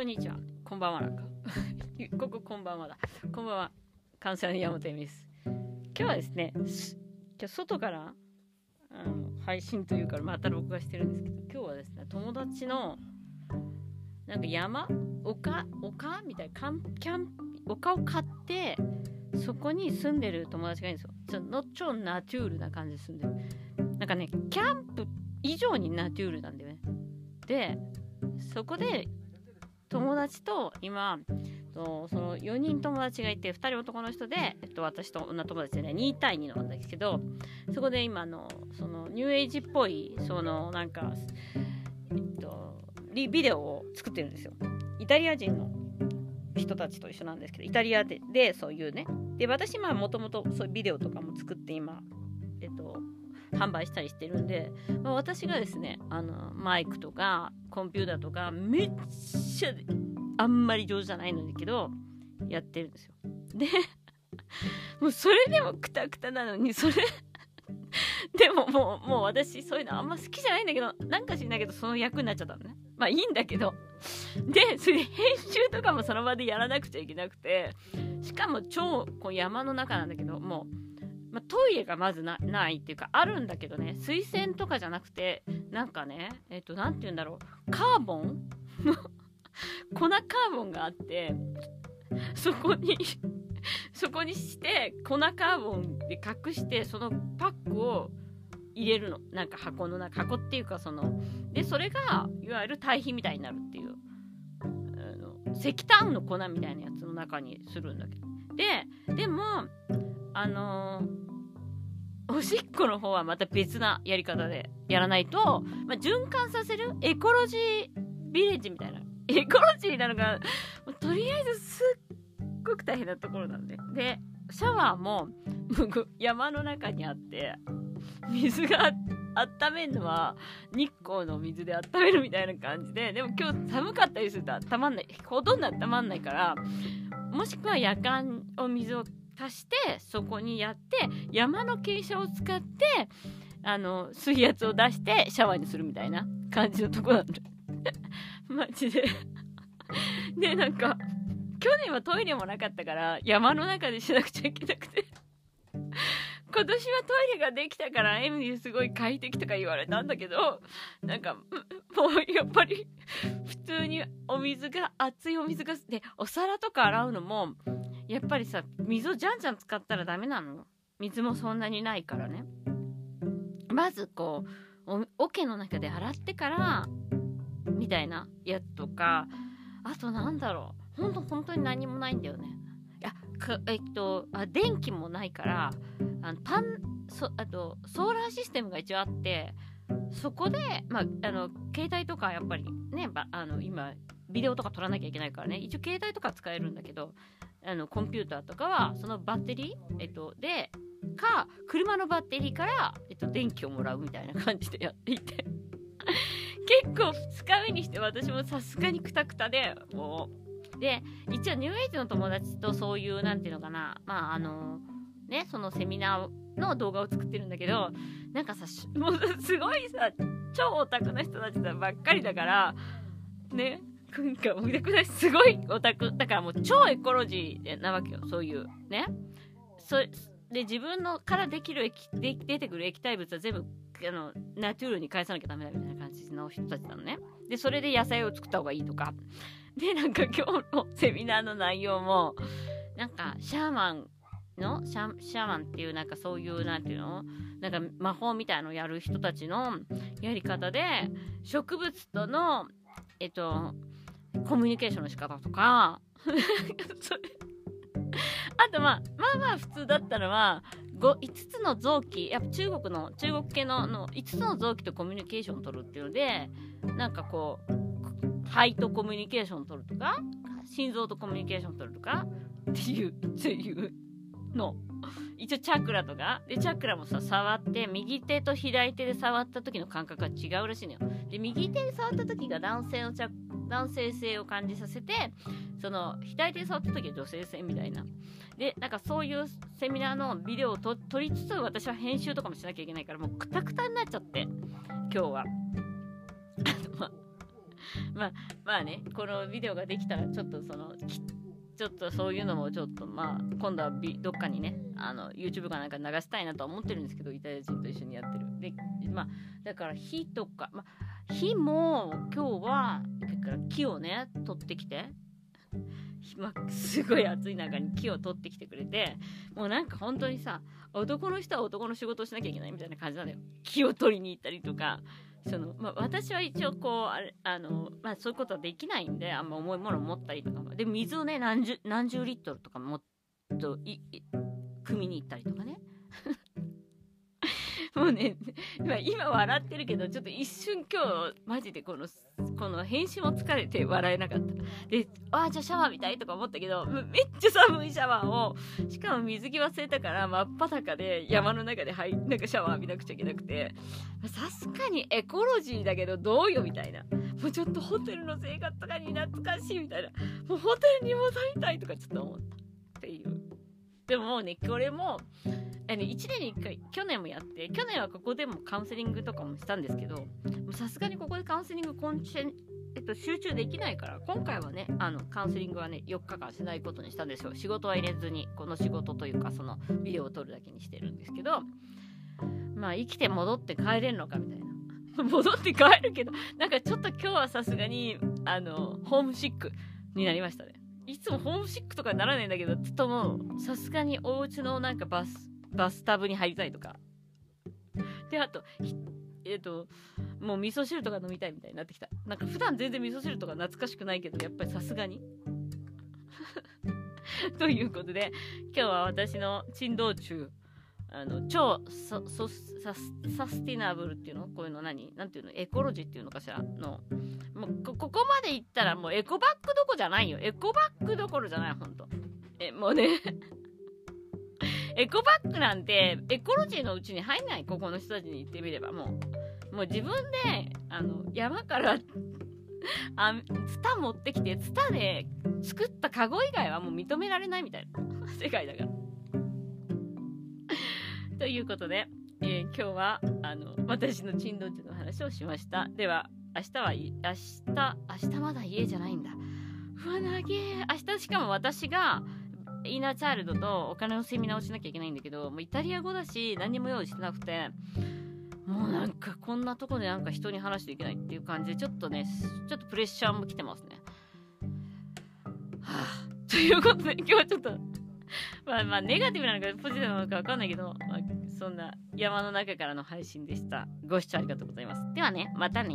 こんにちは。こんばんはなんか。こここんばんはだ。こんばんは。関西の山本です。今日はですね、今日外からあの配信というか、また録画してるんですけど、今日はですね、友達のなんか山丘丘？みたいなキャン丘を買って、そこに住んでる友達がいるんですよ。ちょの超ナチュールな感じで住んでる。なんかね、キャンプ以上にナチュールなんだよね。で、そこで友達と今とその4人友達がいて2人男の人で、えっと、私と女友達でね2対2なんですけどそこで今のそのニューエイジっぽいそのなんか、えっと、ビデオを作ってるんですよ。イタリア人の人たちと一緒なんですけどイタリアででそういうね。で私まもともとそういうビデオとかも作って今えっと販売したりしてるんで、まあ、私がですねあのマイクとかコンピューターとかめっちゃあんまり上手じゃないのだけどやってるんですよ。でもうそれでもクタクタなのにそれでももうもう私そういうのあんま好きじゃないんだけどなんか知んないけどその役になっちゃったのね。まあいいんだけど。でそれで編集とかもその場でやらなくちゃいけなくてしかも超こう山の中なんだけどもう、まあ、トイレがまずなないっていうかあるんだけどね。水洗とかじゃなくてなんかねえっ、と何て言うんだろう。カーボン？粉カーボンがあってそこにそこにして粉カーボンで隠してそのパックを入れるの。なんか箱の中箱っていうかそのでそれがいわゆる堆肥みたいになるっていう。あの石炭の粉みたいなやつの中にするんだけど。ででもあのーおしっこの方はまた別なやり方でやらないと、まあ、循環させるエコロジービレッジみたいな。エコロジーなのがとりあえずすっごく大変なところなんで。でシャワーも山の中にあって水が温めるのは日光の水で温めるみたいな感じででも今日寒かったりすると温まんないほとんど温まんないからもしくは夜間お水を足してそこにやって山の傾斜を使ってあの水圧を出してシャワーにするみたいな感じのとこなんで マジで。でなんか去年はトイレもなかったから山の中でしなくちゃいけなくて。今年はトイレができたからエミリーすごい快適とか言われたんだけどなんかもうやっぱり普通にお水が熱いお水がでお皿とか洗うのもやっぱりさ水をじゃんじゃん使ったらダメなの？水もそんなにないからね。まずこうお桶の中で洗ってからみたいなやつとかあとなんだろう。ほんと本当に何もないんだよね。いやえっとあ電気もないからあのパンそあとソーラーシステムが一応あってそこで、まあ、あの携帯とかやっぱりねあの今ビデオとか撮らなきゃいけないからね。一応携帯とか使えるんだけどあのコンピューターとかはそのバッテリー、えっと、でか車のバッテリーから、えっと、電気をもらうみたいな感じでやっていて。結構2日目にして私もさすがにクタクタでもう。で一応ニューエイジの友達とそういうなんていうのかなまああのねそのセミナーの動画を作ってるんだけどなんかさ もうすごいさ超オタクな人たちばっかりだからね。なんかもうすごいオタクだからもう超エコロジーなわけよ。そういうね。そで自分のからできる液で出てくる液体物は全部あのナチュールに返さなきゃダメだみたいな感じの人たちなのね。でそれで野菜を作った方がいいとか。でなんか今日のセミナーの内容もなんかシャーマンのシャシャーマンっていうなんかそういうなんていうの？なんか魔法みたいのをやる人たちのやり方で植物とのえっとコミュニケーションの仕方とか。あとまあまあまあ普通だったのは 5, 5つの臓器。やっぱ中国の中国系のの5つの臓器とコミュニケーションを取るっていうのでなんかこう肺とコミュニケーションを取るとか心臓とコミュニケーションを取るとかっていうっていうの。一応チャクラとかでチャクラもさ触って右手と左手で触った時の感覚が違うらしいのよ。で右手で触った時が男性のチャ男性性を感じさせてその左手で触った時は女性性みたいな。でなんかそういうセミナーのビデオを撮りつつ私は編集とかもしなきゃいけないからもうクタクタになっちゃって今日は。まあまあねこのビデオができたらちょっとそのちょっとそういうのもちょっとまあ今度はどっかにねあの YouTube かなんか流したいなとは思ってるんですけどイタリア人と一緒にやってる。でまあだから火とか、まあ、火も今日は木をね取ってきて まあ、すごい暑い中に木を取ってきてくれてもうなんか本当にさ男の人は男の仕事をしなきゃいけないみたいな感じなんだよ。木を取りに行ったりとかその、まあ、私は一応こうあれあの、まあ、そういうことはできないんであんま重いものを持ったりとかで水をね何十何十リットルとかもっとい汲みに行ったりとかね。もうね、今今笑ってるけど、ちょっと一瞬今日、マジでこの、この編集も疲れて笑えなかった。で、ああ、じゃあシャワー浴びたいとか思ったけど、めっちゃ寒いシャワーを、しかも水着忘れたから真っ裸で山の中で入なんかシャワー浴びなくちゃいけなくて、さすがにエコロジーだけどどうよみたいな。もうちょっとホテルの生活とかに懐かしいみたいな。もうホテルに戻りたいとかちょっと思った。っていう。でももうね、これも、1年に1回去年もやって去年はここでもカウンセリングとかもしたんですけどさすがにここでカウンセリングコンチェえっと、集中できないから今回はねあのカウンセリングはね4日間しないことにしたんですよ。仕事は入れずにこの仕事というかそのビデオを撮るだけにしてるんですけどまあ生きて戻って帰れるのかみたいな。戻って帰るけどなんかちょっと今日はさすがにあのホームシックになりましたね。いつもホームシックとかにならないんだけどちょっともうさすがにお家のなんかバスバスタブに入りたいとか。で、あと、えっ、ー、と、もう味噌汁とか飲みたいみたいになってきた。なんか普段全然味噌汁とか懐かしくないけど、やっぱりさすがに。ということで、今日は私の珍道中、あの超ササスティナブルっていうの？こういうの何？なんていうの？エコロジーっていうのかしら？のもうここまでいったらもうエコバッグどこじゃないよ。エコバッグどころじゃないほんと。えもうね。エコバッグなんてエコロジーのうちに入んないここの人たちに言ってみればもうもう自分であの山からあツタ持ってきてツタで作ったカゴ以外はもう認められないみたいな 世界だから。ということで、えー、今日はあの私の珍道中の話をしました。では明日は明日明日まだ家じゃないんだ。うわ長え明日しかも私がイーナーチャイルドとお金のセミナーをしなきゃいけないんだけどもうイタリア語だし何も用意してなくてもうなんかこんなとこでなんか人に話していけないっていう感じでちょっとねちょっとプレッシャーも来てますね。はあ、ということで今日はちょっとまあまあネガティブなのかポジティブなのかわかんないけど、まあ、そんな山の中からの配信でした。ご視聴ありがとうございます。ではね、またね